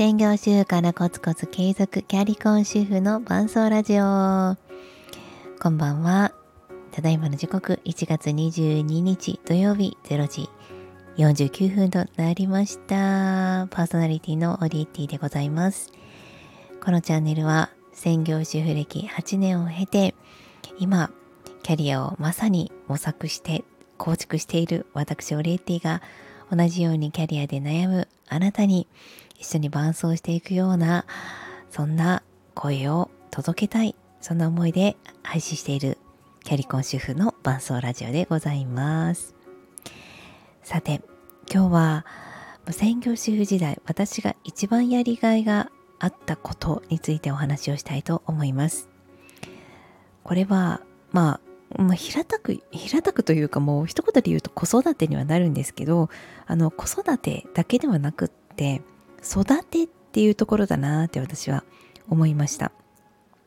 専業主婦からコツコツ継続キャリコン主婦の伴奏ラジオ。こんばんは。ただいまの時刻1月22日土曜日0時。49分となりました。パーソナリティのオリエティでございます。このチャンネルは専業主婦歴8年を経て今キャリアをまさに模索して構築している私オリエッティが同じようにキャリアで悩むあなたに一緒に伴走していくようなそんな声を届けたいそんな思いで配信しているキャリコン主婦の伴走ラジオでございます。さて今日は専業主婦時代私が一番やりがいがあったことについてお話をしたいと思います。これはまあまあ、平たく平たくというかもう一言で言うと子育てにはなるんですけどあの子育てだけではなくって育てっていうところだなって私は思いました。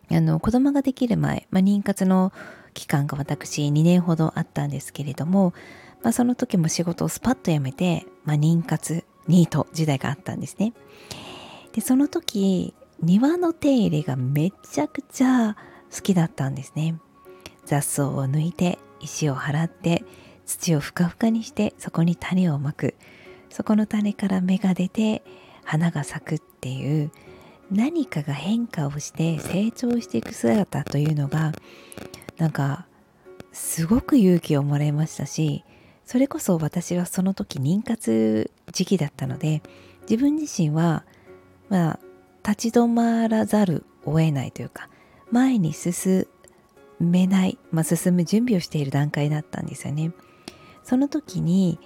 あの子供ができる前、まあ、妊活の期間が私2年ほどあったんですけれども、まあ、その時も仕事をスパッと辞めて、まあ、妊活ニート時代があったんですね。でその時庭の手入れがめちゃくちゃ好きだったんですね。雑草を抜いて石を払って土をふかふかにしてそこに種をまく。そこの種から芽が出て花が咲くっていう何かが変化をして成長していく姿というのがなんかすごく勇気をもらいましたしそれこそ私はその時妊活時期だったので自分自身はまあ立ち止まらざるを得ないというか前に進めない、まあ、進む準備をしている段階だったんですよね。その時に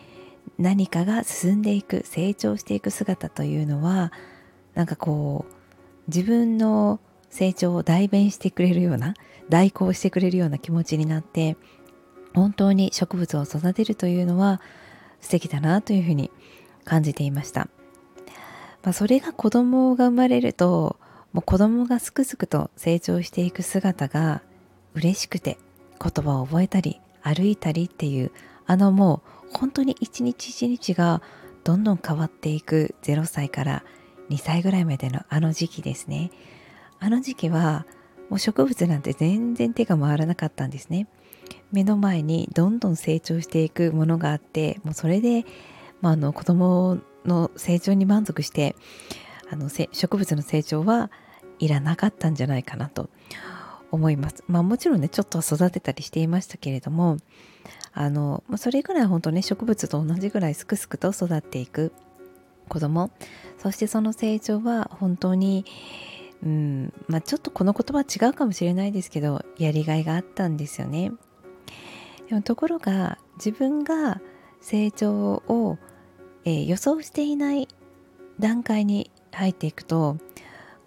何かが進んでいく成長していく姿というのはなんかこう自分の成長を代弁してくれるような代行してくれるような気持ちになって本当に植物を育てるというのは素敵だなというふうに感じていました、まあ、それが子供が生まれるともう子供がすくすくと成長していく姿が嬉しくて言葉を覚えたり歩いたりっていうあのもう本当に一日一日がどんどん変わっていく0歳から2歳ぐらいまでのあの時期ですね。あの時期はもう植物なんて全然手が回らなかったんですね。目の前にどんどん成長していくものがあってもうそれで、まあ、あの子供の成長に満足してあの植物の成長はいらなかったんじゃないかなと。思います。まあもちろんねちょっと育てたりしていましたけれどもあのそれぐらい本当ね植物と同じぐらいすくすくと育っていく子供そしてその成長は本当にうんまあちょっとこの言葉違うかもしれないですけどやりがいがあったんですよね。でもところが自分が成長を、えー、予想していない段階に入っていくと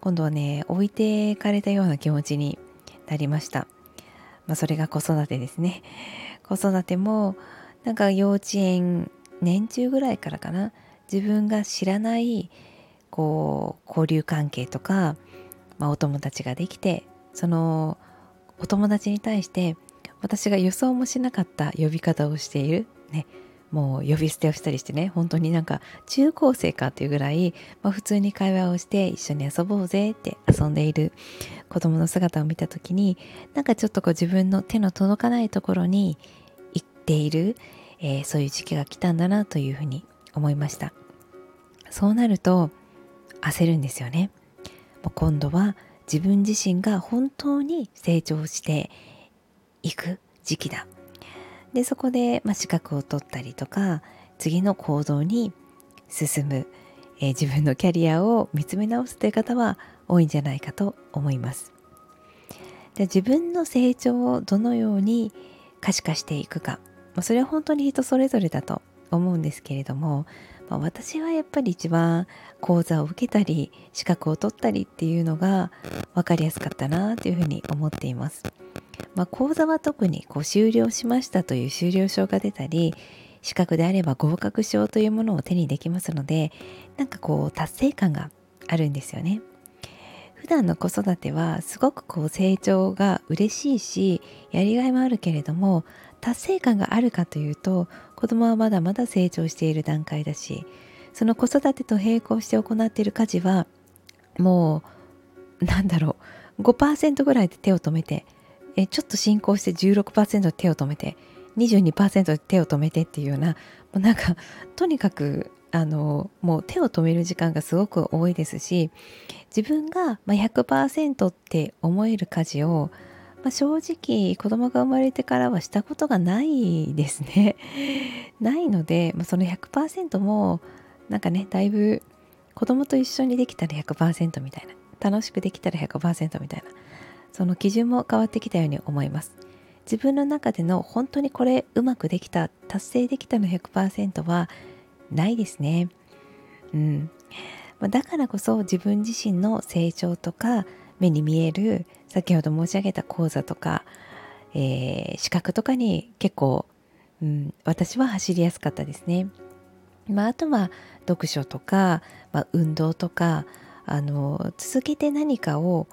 今度はね置いてかれたような気持ちになりました。まあ、それが子育てですね。子育てもなんか幼稚園年中ぐらいからかな自分が知らないこう交流関係とか、まあ、お友達ができてそのお友達に対して私が予想もしなかった呼び方をしている、ね、もう呼び捨てをしたりしてね本当になんか中高生かっていうぐらい、まあ、普通に会話をして一緒に遊ぼうぜって遊んでいる子供の姿を見た時になんかちょっとこう自分の手の届かないところに行っている、えー、そういう時期が来たんだなというふうに思いました。そうなると焦るんですよね。今度は自分自身が本当に成長していく時期だ。でそこで、まあ、資格を取ったりとか次の行動に進む、えー、自分のキャリアを見つめ直すという方は多いんじゃないかと思いますで自分の成長をどのように可視化していくか、まあ、それは本当に人それぞれだと思うんですけれども、まあ、私はやっぱり一番講座を受けたり資格を取ったりっていうのが分かりやすかったなというふうに思っています。まあ、講座は特にこう終了しましたという終了証が出たり資格であれば合格証というものを手にできますのでなんかこう達成感があるんですよね。普段の子育てはすごくこう成長が嬉しいしやりがいもあるけれども達成感があるかというと子供はまだまだ成長している段階だしその子育てと並行して行っている家事はもうなんだろう5%ぐらいで手を止めてえちょっと進行して16%で手を止めて22%で手を止めてっていうようなもうなんか とにかくあのもう手を止める時間がすごく多いですし自分が100%って思える家事を、まあ、正直子供が生まれてからはしたことがないですね。ないので、その100%もなんかねだいぶ子供と一緒にできたら100%みたいな楽しくできたら100%みたいなその基準も変わってきたように思います。自分の中での本当にこれうまくできた達成できたの100%はないですね。うん。だからこそ自分自身の成長とか目に見える先ほど申し上げた講座とか、えー、資格とかに結構、うん、私は走りやすかったですね。まあ、あとは読書とか、まあ、運動とかあの続けて何かを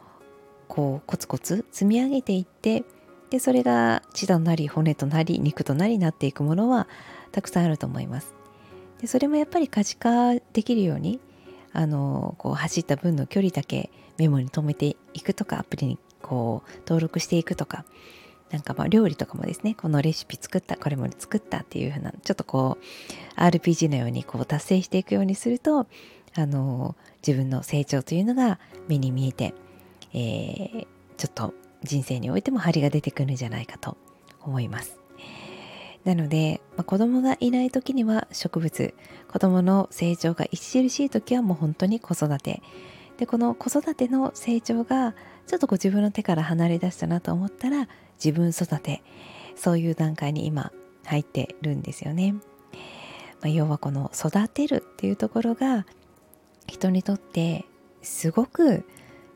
こうコツコツ積み上げていってでそれが血となり骨となり肉となりなっていくものはたくさんあると思います。でそれもやっぱり可視化できるようにあのこう走った分の距離だけメモに留めていくとかアプリにこう登録していくとかなんかまあ料理とかもですねこのレシピ作ったこれも作ったっていう風なちょっとこう RPG のようにこう達成していくようにするとあの自分の成長というのが目に見えて、えー、ちょっと人生においても張りが出てくるんじゃないかと思います。なので、まあ、子供がいない時には植物子供の成長が著しい時はもう本当に子育てでこの子育ての成長がちょっとこう自分の手から離れ出したなと思ったら自分育てそういう段階に今入ってるんですよね。まあ、要はこの育てるっていうところが人にとってすごく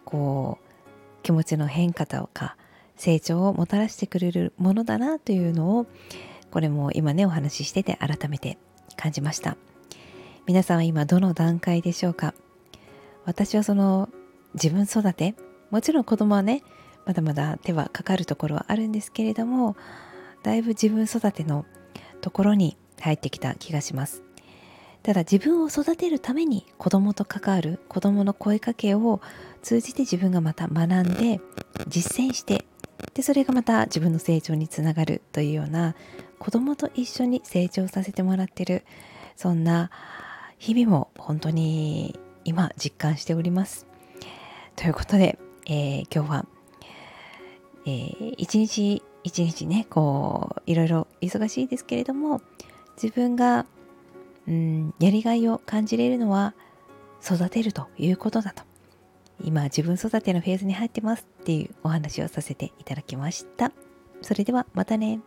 こう気持ちの変化とか成長をもたらしてくれるものだなというのをこれも今ねお話ししてて改めて感じました。皆さんは今どの段階でしょうか？私はその自分育て？もちろん子供はねまだまだ手はかかるところはあるんですけれどもだいぶ自分育てのところに入ってきた気がします。ただ自分を育てるために子供と関わる子供の声かけを通じて自分がまた学んで実践してでそれがまた自分の成長につながるというような子供と一緒に成長させてもらってるそんな日々も本当に今実感しております。ということで、えー、今日は、えー、一日一日ねこういろいろ忙しいですけれども自分がうんやりがいを感じれるのは育てるということだと今自分育てのフェーズに入ってますっていうお話をさせていただきました。それではまたね。